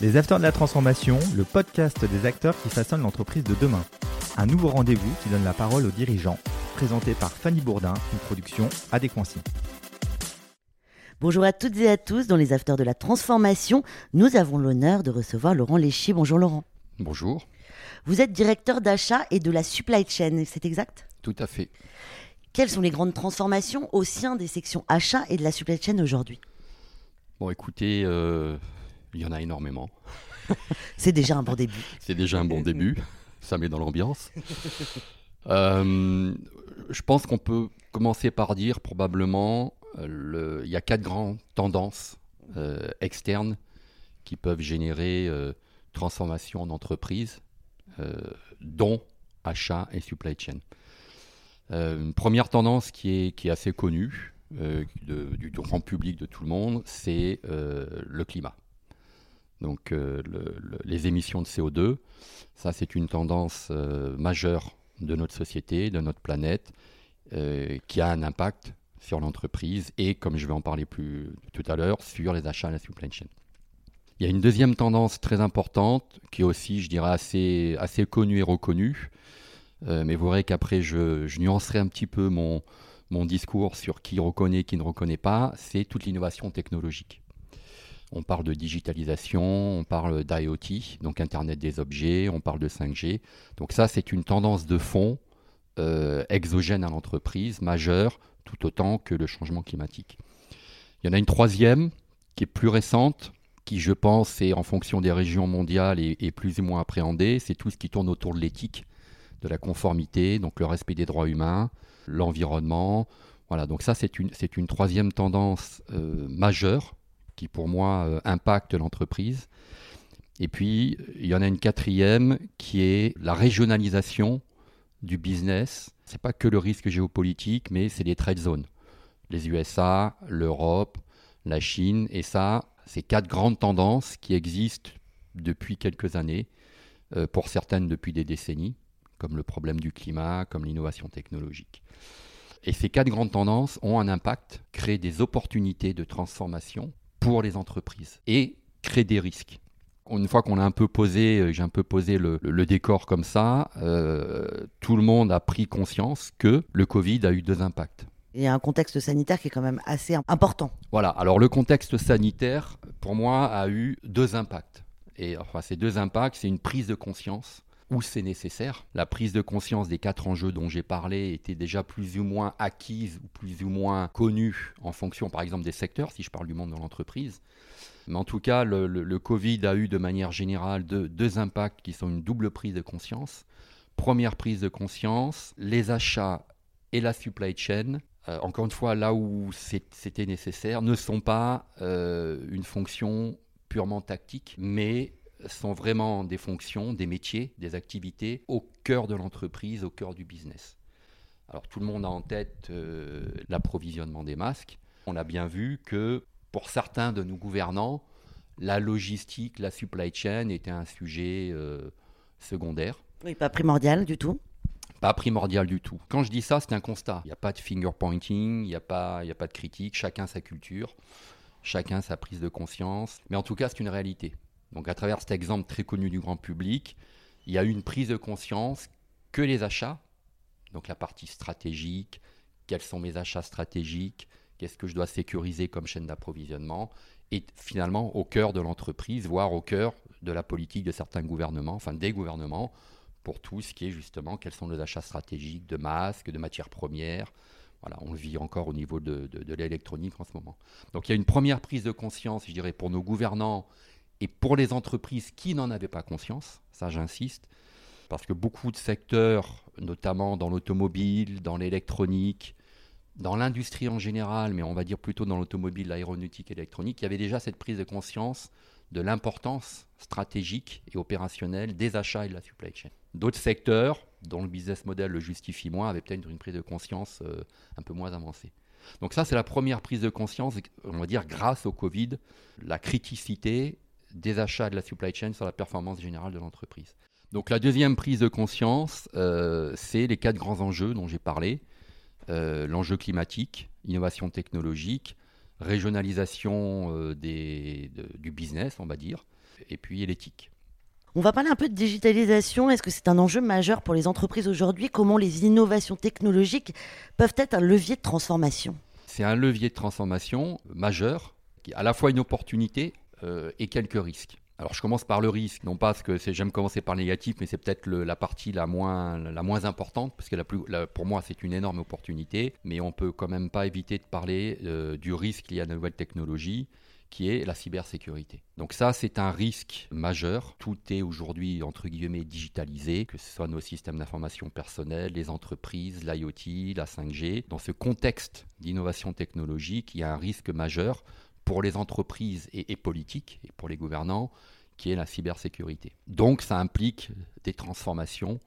Les Acteurs de la Transformation, le podcast des acteurs qui façonnent l'entreprise de demain. Un nouveau rendez-vous qui donne la parole aux dirigeants, présenté par Fanny Bourdin, une production Adéquancy. Bonjour à toutes et à tous. Dans les Acteurs de la Transformation, nous avons l'honneur de recevoir Laurent Léchy. Bonjour Laurent. Bonjour. Vous êtes directeur d'achat et de la supply chain, c'est exact? Tout à fait. Quelles sont les grandes transformations au sein des sections achat et de la supply chain aujourd'hui? Bon, écoutez, euh, il y en a énormément. C'est déjà un bon début. C'est déjà un bon début. Ça met dans l'ambiance. Euh, je pense qu'on peut commencer par dire probablement euh, il y a quatre grandes tendances euh, externes qui peuvent générer transformation en entreprise, dont achat et supply chain. une première tendance qui est, qui est assez connue du grand public de tout le monde, c'est le climat donc euh, les émissions de CO2. Ça, c'est une tendance euh, majeure de notre société, de notre planète, euh, qui a un impact sur l'entreprise et, comme je vais en parler plus tout à l'heure, sur les achats à la supply chain. Il y a une deuxième tendance très importante qui est aussi, je dirais, assez, connue et reconnue. mais vous verrez qu'après, je, je, nuancerai un petit peu mon, mon discours sur qui reconnaît, qui ne reconnaît pas. C'est toute l'innovation technologique. On parle de digitalisation, on parle d'IoT, donc Internet des objets, on parle de 5G. Donc ça, c'est une tendance de fond euh, exogène à l'entreprise, majeure, tout autant que le changement climatique. Il y en a une troisième qui est plus récente, qui je pense est en fonction des régions mondiales et, plus ou moins appréhendée, c'est tout ce qui tourne autour de l'éthique, de la conformité, donc le respect des droits humains, l'environnement. Voilà, donc ça c'est une, troisième tendance euh, majeure qui pour moi euh, impacte l'entreprise. Et puis, il y en a une quatrième qui est la régionalisation du business. Ce n'est pas que le risque géopolitique, mais c'est les trade zones. Les USA, l'Europe, la Chine. Et ça, c'est quatre grandes tendances qui existent depuis quelques années, euh, pour certaines depuis des décennies, comme le problème du climat, comme l'innovation technologique. Et ces quatre grandes tendances ont un impact, créent des opportunités de transformation pour les entreprises et créer des risques. Une fois qu'on a un peu posé, euh, j'ai un peu posé le, décor comme ça, euh, tout le monde a pris conscience que le Covid a eu deux impacts. Il y a un contexte sanitaire qui est quand même assez important. Voilà, alors le contexte sanitaire, pour moi, a eu deux impacts. Et enfin, ces deux impacts, c'est une prise de conscience où c'est nécessaire. La prise de conscience des quatre enjeux dont j'ai parlé était déjà plus ou moins acquise ou plus ou moins connue en fonction, par exemple, des secteurs, si je parle du monde de l'entreprise. Mais en tout cas, le, Covid a eu de manière générale deux, impacts qui sont une double prise de conscience. Première prise de conscience, les achats et la supply chain, euh, encore une fois, là où c'était nécessaire, ne sont pas euh, une fonction purement tactique, mais sont vraiment des fonctions, des métiers, des activités au cœur de l'entreprise, au cœur du business. Alors tout le monde a en tête euh, l'approvisionnement des masques. On a bien vu que pour certains de nos gouvernants, la logistique, la supply chain était un sujet euh, secondaire. Oui, pas primordial du tout. Pas primordial du tout. Quand je dis ça, c'est un constat. Il n'y a pas de finger pointing, il n'y a, pas, a pas de critique, chacun sa culture, chacun sa prise de conscience. Mais en tout cas, c'est une réalité. Donc à travers cet exemple très connu du grand public, il y a une prise de conscience que les achats, donc la partie stratégique, quels sont mes achats stratégiques, qu'est-ce que je dois sécuriser comme chaîne d'approvisionnement, est finalement au cœur de l'entreprise, voire au cœur de la politique de certains gouvernements, enfin des gouvernements, pour tout ce qui est justement quels sont les achats stratégiques de masques, de matières premières. Voilà, on le vit encore au niveau de, de l'électronique en ce moment. Donc il y a une première prise de conscience, je dirais, pour nos gouvernants et pour les entreprises qui n'en avaient pas conscience, ça j'insiste, parce que beaucoup de secteurs, notamment dans l'automobile, dans l'électronique, dans l'industrie en général, mais on va dire plutôt dans l'automobile, l'aéronautique et l'électronique, il y avait déjà cette prise de conscience de l'importance stratégique et opérationnelle des achats et de la supply chain. D'autres secteurs, dont le business model le justifie moins, avaient peut-être une prise de conscience euh, un peu moins avancée. Donc ça, c'est la première prise de conscience, on va dire, grâce au Covid, la criticité des achats de la supply chain sur la performance générale de l'entreprise. Donc la deuxième prise de conscience, euh, c'est les quatre grands enjeux dont j'ai parlé. Euh, l'enjeu climatique, innovation technologique, régionalisation euh, des, du business, on va dire, et puis l'éthique. On va parler un peu de digitalisation. Est-ce que c'est un enjeu majeur pour les entreprises aujourd'hui? Comment les innovations technologiques peuvent être un levier de transformation? C'est un levier de transformation majeur, qui est à la fois une opportunité euh, et quelques risques. Alors je commence par le risque, non pas parce que j'aime commencer par le négatif, mais c'est peut-être la partie la moins, importante, parce que pour moi c'est une énorme opportunité, mais on peut quand même pas éviter de parler euh, du risque lié à la nouvelle technologie, qui est la cybersécurité. Donc ça, c'est un risque majeur. Tout est aujourd'hui, entre guillemets, digitalisé, que ce soit nos systèmes d'information personnels, les entreprises, l'IoT, la 5G. Dans ce contexte d'innovation technologique, il y a un risque majeur pour les entreprises et, politiques, et pour les gouvernants, qui est la cybersécurité. Donc ça implique des transformations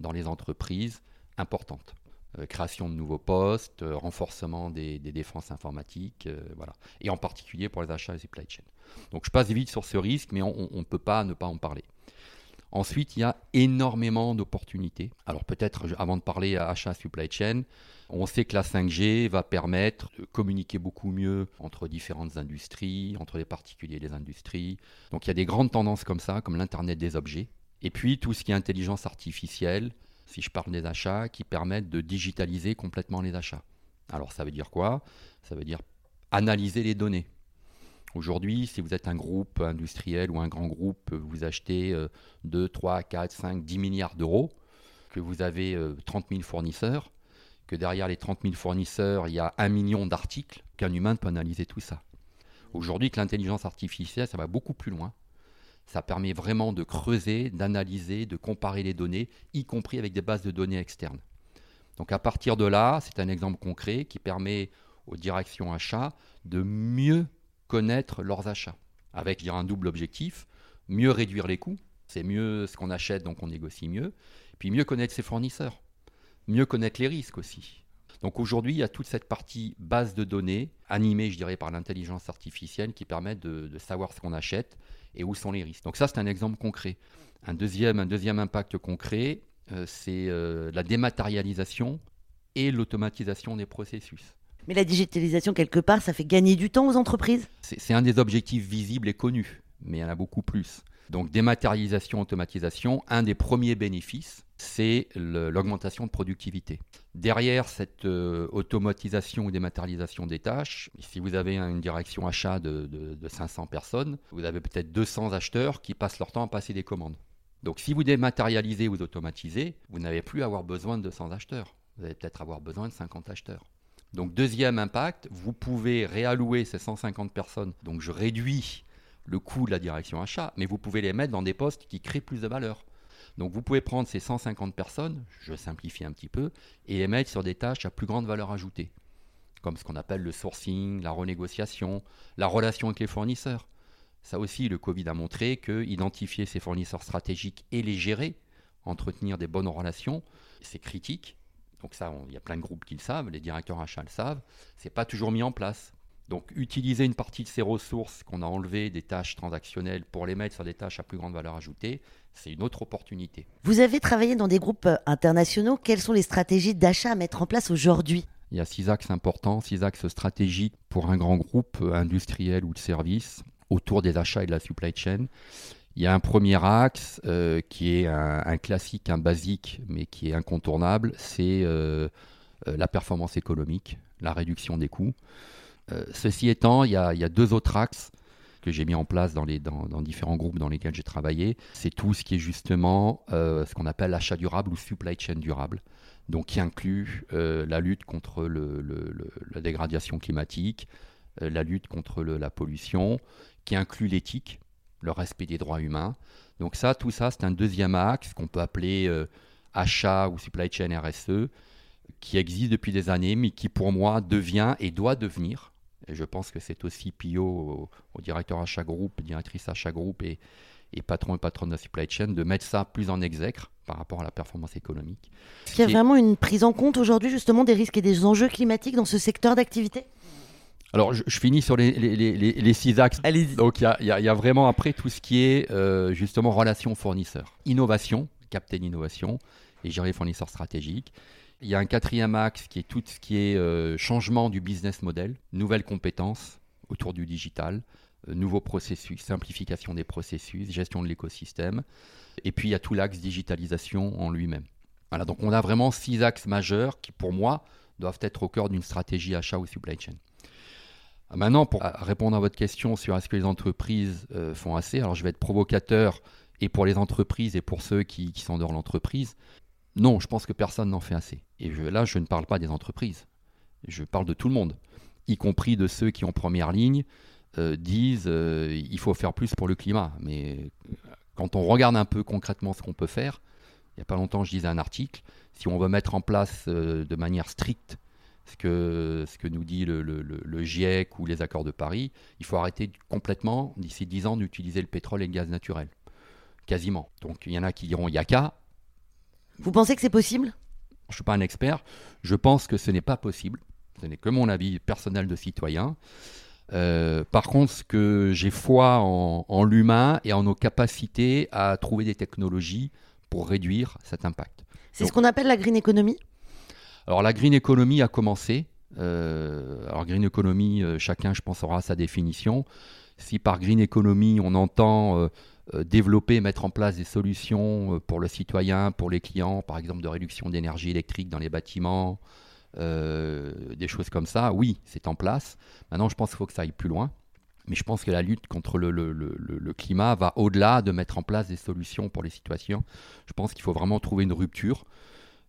dans les entreprises importantes. Euh, création de nouveaux postes, euh, renforcement des, défenses informatiques, euh, voilà. et en particulier pour les achats et supply chain. Donc je passe vite sur ce risque, mais on ne peut pas ne pas en parler. Ensuite, il y a énormément d'opportunités. Alors peut-être, avant de parler à achat supply chain, on sait que la 5G va permettre de communiquer beaucoup mieux entre différentes industries, entre les particuliers et les industries. Donc il y a des grandes tendances comme ça, comme l'Internet des objets. Et puis tout ce qui est intelligence artificielle, si je parle des achats, qui permettent de digitaliser complètement les achats. Alors ça veut dire quoi? Ça veut dire analyser les données. Aujourd'hui, si vous êtes un groupe industriel ou un grand groupe, vous achetez 2, 3, 4, 5, 10 milliards d'euros, que vous avez 30 euh, 000 fournisseurs, que derrière les 30 000 fournisseurs, il y a un million d'articles, qu'un humain peut analyser tout ça. Aujourd'hui, que l'intelligence artificielle, ça va beaucoup plus loin. Ça permet vraiment de creuser, d'analyser, de comparer les données, y compris avec des bases de données externes. Donc à partir de là, c'est un exemple concret qui permet aux directions achats de mieux connaître leurs achats, avec un double objectif, mieux réduire les coûts, c'est mieux ce qu'on achète, donc on négocie mieux, puis mieux connaître ses fournisseurs, mieux connaître les risques aussi. Donc aujourd'hui, il y a toute cette partie base de données, animée, je dirais, par l'intelligence artificielle, qui permet de, savoir ce qu'on achète et où sont les risques. Donc ça, c'est un exemple concret. Un deuxième, un deuxième impact concret, euh, c'est euh, la dématérialisation et l'automatisation des processus. Mais la digitalisation, quelque part, ça fait gagner du temps aux entreprises C'est un des objectifs visibles et connus, mais il y en a beaucoup plus. Donc dématérialisation, automatisation, un des premiers bénéfices, c'est l'augmentation de productivité. Derrière cette euh, automatisation ou dématérialisation des tâches, si vous avez une direction achat de, de 500 personnes, vous avez peut-être 200 acheteurs qui passent leur temps à passer des commandes. Donc si vous dématérialisez ou automatisez, vous n'avez plus à avoir besoin de 200 acheteurs. Vous allez peut-être avoir besoin de 50 acheteurs. Donc deuxième impact, vous pouvez réallouer ces 150 personnes. Donc je réduis le coût de la direction achat, mais vous pouvez les mettre dans des postes qui créent plus de valeur. Donc vous pouvez prendre ces 150 personnes, je simplifie un petit peu, et les mettre sur des tâches à plus grande valeur ajoutée, comme ce qu'on appelle le sourcing, la renégociation, la relation avec les fournisseurs. Ça aussi, le Covid a montré que identifier ses fournisseurs stratégiques et les gérer, entretenir des bonnes relations, c'est critique. Donc ça, il y a plein de groupes qui le savent, les directeurs achats le savent. C'est pas toujours mis en place. Donc utiliser une partie de ces ressources qu'on a enlevées des tâches transactionnelles pour les mettre sur des tâches à plus grande valeur ajoutée, c'est une autre opportunité. Vous avez travaillé dans des groupes euh, internationaux. Quelles sont les stratégies d'achat à mettre en place aujourd'hui? Il y a six axes importants, six axes stratégiques pour un grand groupe euh, industriel ou de service autour des achats et de la supply chain. Il y a un premier axe euh, qui est un, classique, un basique, mais qui est incontournable, c'est euh, euh, la performance économique, la réduction des coûts. ceci étant, il y, a, deux autres axes que j'ai mis en place dans, les, différents groupes dans lesquels j'ai travaillé. C'est tout ce qui est justement ce qu'on appelle l'achat durable ou supply chain durable. Donc qui inclut la lutte contre la dégradation climatique, la lutte contre la pollution, qui inclut l'éthique le respect des droits humains. Donc ça, tout ça, c'est un deuxième axe qu'on peut appeler euh, achat ou supply chain RSE, qui existe depuis des années, mais qui pour moi devient et doit devenir, et je pense que c'est aussi Pio, au, directeur achat groupe, directrice achat groupe et, et patron et patronne de la supply chain, de mettre ça plus en exècre par rapport à la performance économique. Est-ce qu'il y a vraiment une prise en compte aujourd'hui justement des risques et des enjeux climatiques dans ce secteur d'activité? Alors, je, finis sur les, les, six axes. Donc, il y, a, vraiment après tout ce qui est euh, justement relation fournisseur. Innovation, capter l'innovation et gérer les fournisseurs stratégiques. Il y a un quatrième axe qui est tout ce qui est euh, changement du business model, nouvelles compétences autour du digital, euh, nouveaux processus, simplification des processus, gestion de l'écosystème. Et puis il y a tout l'axe digitalisation en lui-même. Voilà, donc on a vraiment six axes majeurs qui, pour moi, doivent être au cœur d'une stratégie achat ou supply chain. Maintenant, pour répondre à votre question sur est-ce que les entreprises euh, font assez, alors je vais être provocateur et pour les entreprises et pour ceux qui, sont dans l'entreprise. Non, je pense que personne n'en fait assez. Et là, je ne parle pas des entreprises. Je parle de tout le monde, y compris de ceux qui, en première ligne, euh, disent euh, il faut faire plus pour le climat. Mais quand on regarde un peu concrètement ce qu'on peut faire, il n'y a pas longtemps, je disais un article, si on veut mettre en place de manière stricte ce que, ce que nous dit le, le, GIEC ou les accords de Paris, il faut arrêter complètement, d'ici 10 ans, d'utiliser le pétrole et le gaz naturel. Quasiment. Donc il y en a qui diront il n'y a qu'à. Vous pensez que c'est possible? Je ne suis pas un expert. Je pense que ce n'est pas possible. Ce n'est que mon avis personnel de citoyen. Euh, par contre, ce que j'ai foi en, en l'humain et en nos capacités à trouver des technologies pour réduire cet impact. C'est ce qu'on appelle la green economy? Alors la green economy a commencé. Euh, alors green economy, euh, chacun je pense aura sa définition. Si par green economy on entend euh, développer, mettre en place des solutions pour le citoyen, pour les clients, par exemple de réduction d'énergie électrique dans les bâtiments, des choses comme ça, oui, c'est en place. Maintenant, je pense qu'il faut que ça aille plus loin. Mais je pense que la lutte contre le, le climat va au-delà de mettre en place des solutions pour les situations. Je pense qu'il faut vraiment trouver une rupture.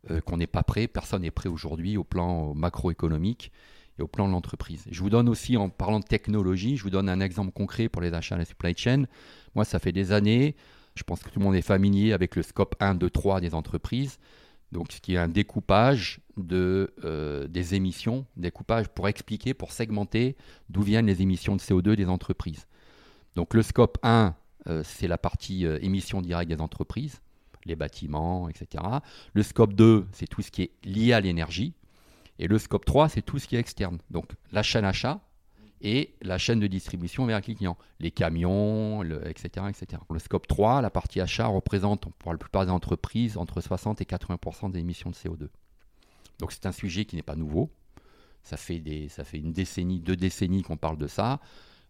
Euh, qu'on n'est pas prêt. Personne n'est prêt aujourd'hui au plan macroéconomique et au plan de l'entreprise. Je vous donne aussi, en parlant de technologie, je vous donne un exemple concret pour les achats à la supply chain. Moi, ça fait des années, je pense que tout le monde est familier avec le scope 1, 2, 3 des entreprises. Donc, ce qui est un découpage de, euh, des émissions, découpage pour expliquer, pour segmenter d'où viennent les émissions de CO2 des entreprises. Donc, le scope 1, euh, c'est la partie émissions directes des entreprises les bâtiments, etc. Le scope 2, c'est tout ce qui est lié à l'énergie. Et le scope 3, c'est tout ce qui est externe. Donc la chaîne achat et la chaîne de distribution vers les clients, les camions, etc., etc. Le scope 3, la partie achat représente pour la plupart des entreprises entre 60 et 80% des émissions de CO2. Donc c'est un sujet qui n'est pas nouveau. Ça fait, des, ça fait une décennie, deux décennies qu'on parle de ça,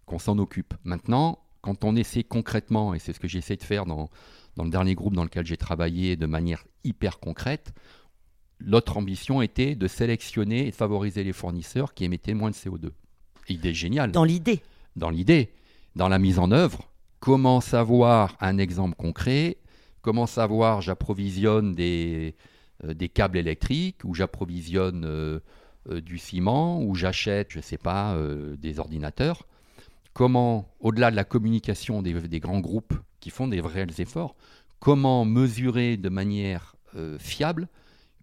qu'on s'en occupe. Maintenant, quand on essaie concrètement, et c'est ce que j'essaie de faire dans, dans le dernier groupe dans lequel j'ai travaillé de manière hyper concrète, l'autre ambition était de sélectionner et de favoriser les fournisseurs qui émettaient moins de CO2. Idée géniale. Dans l'idée. Dans l'idée. Dans la mise en œuvre, comment savoir un exemple concret? Comment savoir j'approvisionne des, euh, des câbles électriques ou j'approvisionne euh, euh, du ciment ou j'achète, je ne sais pas, des ordinateurs? Comment, au-delà de la communication des, grands groupes qui font des réels efforts. Comment mesurer de manière euh, fiable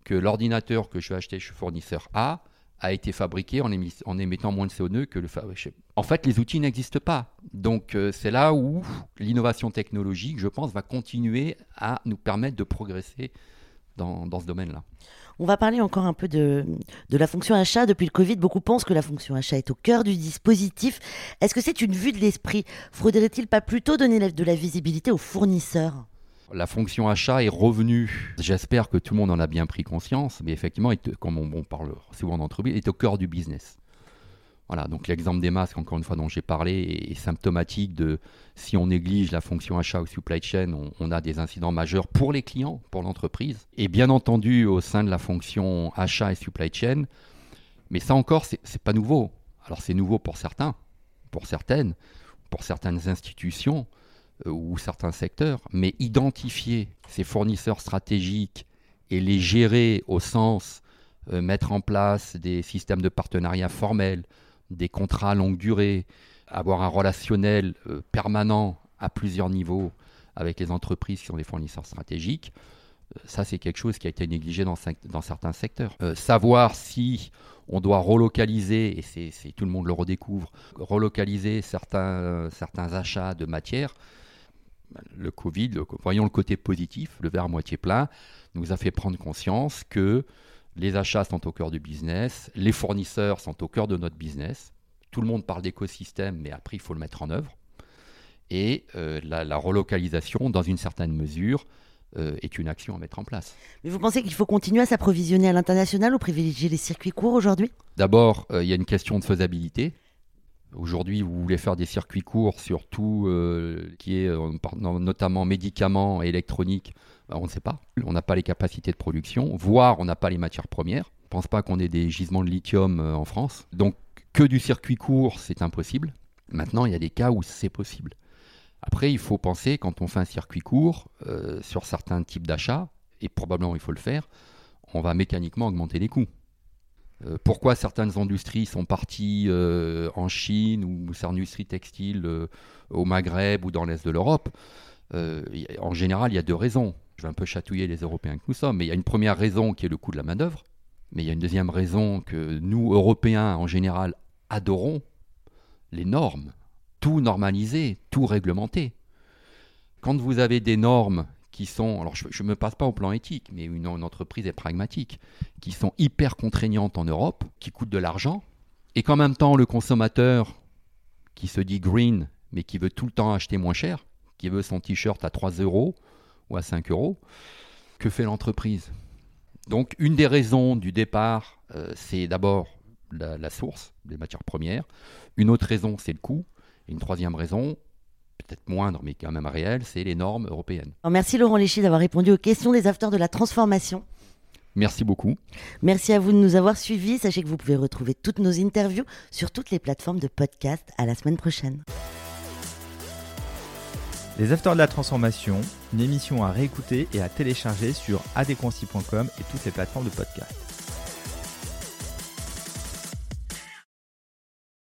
que l'ordinateur que je vais acheter chez fournisseur A a été fabriqué en, émettant moins de CO2 que le fabriqué. En fait, les outils n'existent pas. Donc, euh, c'est là où l'innovation technologique, je pense, va continuer à nous permettre de progresser dans, dans ce domaine-là. On va parler encore un peu de, la fonction achat. Depuis le Covid, beaucoup pensent que la fonction achat est au cœur du dispositif. Est-ce que c'est une vue de l'esprit? Faudrait-il pas plutôt donner de la visibilité aux fournisseurs? La fonction achat est revenue. J'espère que tout le monde en a bien pris conscience, mais effectivement, comme on, parle souvent d'entreprise, est au cœur du business. Voilà, donc l'exemple des masques, encore une fois, dont j'ai parlé, est, symptomatique de si on néglige la fonction achat ou supply chain, on, a des incidents majeurs pour les clients, pour l'entreprise. Et bien entendu, au sein de la fonction achat et supply chain, mais ça encore, c'est pas nouveau. Alors c'est nouveau pour certains, pour certaines, pour certaines institutions euh, ou certains secteurs, mais identifier ces fournisseurs stratégiques et les gérer au sens euh, mettre en place des systèmes de partenariat formels, des contrats longue durée, avoir un relationnel euh, permanent à plusieurs niveaux avec les entreprises qui sont des fournisseurs stratégiques, euh, ça c'est quelque chose qui a été négligé dans, certains secteurs. Euh, savoir si on doit relocaliser, et c'est tout le monde le redécouvre, relocaliser certains, achats de matières, le Covid, voyons le côté positif, le verre à moitié plein, nous a fait prendre conscience que les achats sont au cœur du business, les fournisseurs sont au cœur de notre business. Tout le monde parle d'écosystème, mais après, il faut le mettre en œuvre. Et euh, la, relocalisation, dans une certaine mesure, euh, est une action à mettre en place. Mais vous pensez qu'il faut continuer à s'approvisionner à l'international ou privilégier les circuits courts aujourd'hui? D'abord, euh, il y a une question de faisabilité. Aujourd'hui, vous voulez faire des circuits courts sur tout euh, qui est euh, notamment médicaments et électronique, ben, on ne sait pas. On n'a pas les capacités de production, voire on n'a pas les matières premières. Je ne pense pas qu'on ait des gisements de lithium euh, en France. Donc, que du circuit court, c'est impossible. Maintenant, il y a des cas où c'est possible. Après, il faut penser, quand on fait un circuit court, euh, sur certains types d'achats, et probablement il faut le faire, on va mécaniquement augmenter les coûts. Euh, pourquoi certaines industries sont parties euh, en Chine ou certaines industries textiles euh, au Maghreb ou dans l'Est de l'Europe En général, il y a deux raisons. Je vais un peu chatouiller les Européens que nous sommes, mais il y a une première raison qui est le coût de la main-d'œuvre. Mais il y a une deuxième raison que nous, Européens, en général, adorons les normes. Tout normalisé, tout réglementé. Quand vous avez des normes qui sont, alors je ne me passe pas au plan éthique, mais une, entreprise est pragmatique, qui sont hyper contraignantes en Europe, qui coûtent de l'argent, et qu'en même temps le consommateur qui se dit green, mais qui veut tout le temps acheter moins cher, qui veut son t-shirt à 3 euros ou à 5 euros, que fait l'entreprise? Donc une des raisons du départ, euh, c'est d'abord la, source des matières premières, une autre raison c'est le coût, une troisième raison, peut-être moindre mais quand même réelle, c'est les normes européennes. Alors, Merci Laurent Léchy d'avoir répondu aux questions des acteurs de la transformation. Merci beaucoup. Merci à vous de nous avoir suivis. Sachez que vous pouvez retrouver toutes nos interviews sur toutes les plateformes de podcast. À la semaine prochaine. Les Acteurs de la Transformation, une émission à réécouter et à télécharger sur adéquancy.com et toutes les plateformes de podcast.